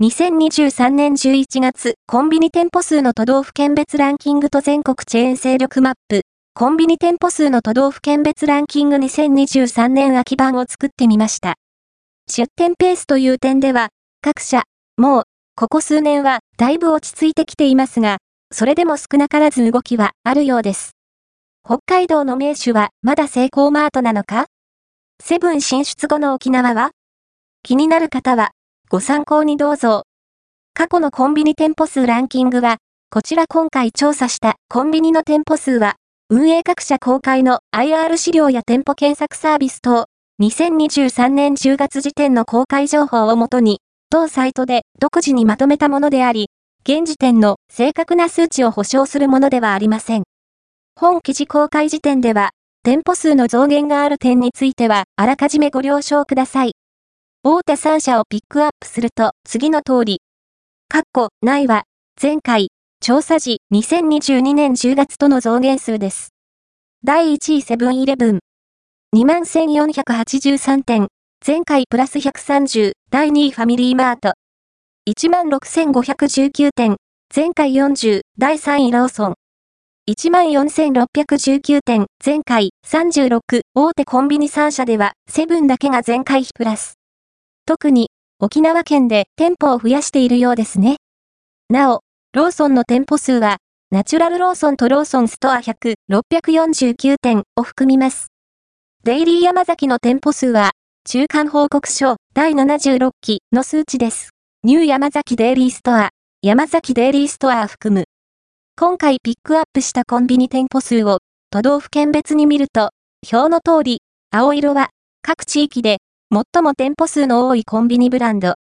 2023年11月、コンビニ店舗数の都道府県別ランキングと全国チェーン勢力マップ、コンビニ店舗数の都道府県別ランキング2023年秋版を作ってみました。出店ペースという点では、各社、もう、ここ数年はだいぶ落ち着いてきていますが、それでも少なからず動きはあるようです。北海道の名手はまだセイコーマートなのか？セブン進出後の沖縄は？気になる方はご参考にどうぞ。過去のコンビニ店舗数ランキングは、こちら今回調査したコンビニの店舗数は、運営各社公開の IR 資料や店舗検索サービス等、2023年10月時点の公開情報をもとに、当サイトで独自にまとめたものであり、現時点の正確な数値を保証するものではありません。本記事公開時点では、店舗数の増減がある点については、あらかじめご了承ください。大手3社をピックアップすると次の通り。括弧、ないは、前回、調査時2022年10月との増減数です。第1位セブンイレブン。21,483点。前回プラス130。第2位ファミリーマート。16,519点。前回40。第3位ローソン。14,619点。前回36。大手コンビニ3社では、セブンだけが前回比プラス。特に、沖縄県で店舗を増やしているようですね。なお、ローソンの店舗数は、ナチュラルローソンとローソンストア100、649店を含みます。デイリー山崎の店舗数は、中間報告書第76期の数値です。ニューヤマザキデイリーストア、ヤマザキデイリーストア含む。今回ピックアップしたコンビニ店舗数を都道府県別に見ると、表の通り、青色は各地域で最も店舗数の多いコンビニブランド。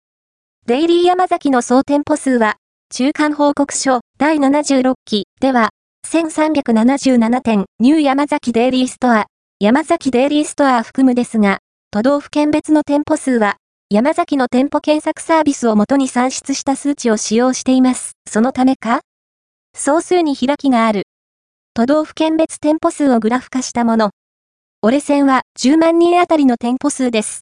デイリーヤマザキの総店舗数は、中間報告書第76期では、1377店、ニューヤマザキデイリーストア、ヤマザキデイリーストア含むですが、都道府県別の店舗数は、山崎の店舗検索サービスをもとに算出した数値を使用しています。そのためか？総数に開きがある。都道府県別店舗数をグラフ化したもの。折れ線は10万人あたりの店舗数です。